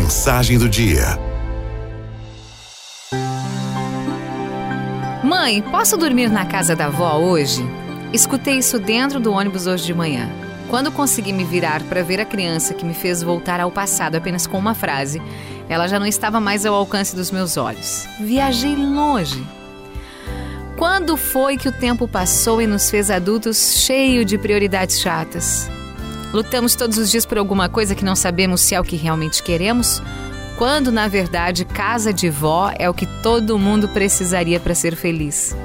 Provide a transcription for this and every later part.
Mensagem do dia. Mãe, posso dormir na casa da avó hoje? Escutei isso dentro do ônibus hoje de manhã. Quando consegui me virar para ver a criança que me fez voltar ao passado apenas com uma frase, ela já não estava mais ao alcance dos meus olhos. Viajei longe. Quando foi que o tempo passou e nos fez adultos cheio de prioridades chatas? Lutamos todos os dias por alguma coisa que não sabemos se é o que realmente queremos, quando na verdade casa de vó é o que todo mundo precisaria para ser feliz.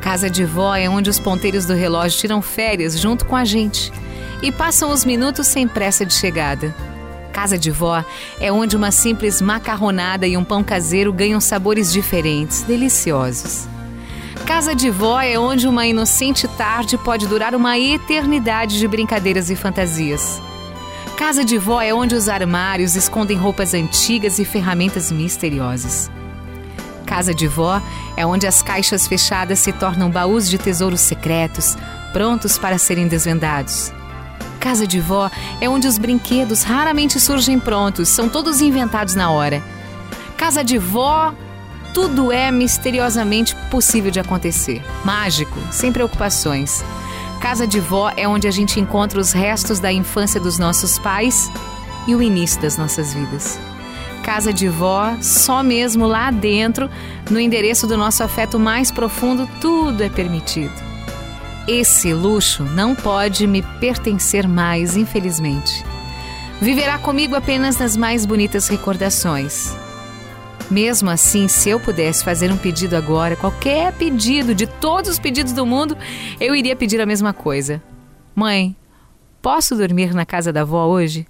Casa de vó é onde os ponteiros do relógio tiram férias junto com a gente e passam os minutos sem pressa de chegada. Casa de vó é onde uma simples macarronada e um pão caseiro ganham sabores diferentes, deliciosos. Casa de vó é onde uma inocente tarde pode durar uma eternidade de brincadeiras e fantasias. Casa de vó é onde os armários escondem roupas antigas e ferramentas misteriosas. Casa de vó é onde as caixas fechadas se tornam baús de tesouros secretos, prontos para serem desvendados. Casa de vó é onde os brinquedos raramente surgem prontos, são todos inventados na hora. Casa de vó tudo é misteriosamente possível de acontecer. Mágico, sem preocupações. Casa de vó é onde a gente encontra os restos da infância dos nossos pais e o início das nossas vidas. Casa de vó, só mesmo lá dentro, no endereço do nosso afeto mais profundo, tudo é permitido. Esse luxo não pode me pertencer mais, infelizmente. Viverá comigo apenas nas mais bonitas recordações. Mesmo assim, se eu pudesse fazer um pedido agora, qualquer pedido de todos os pedidos do mundo, eu iria pedir a mesma coisa. Mãe, posso dormir na casa da avó hoje?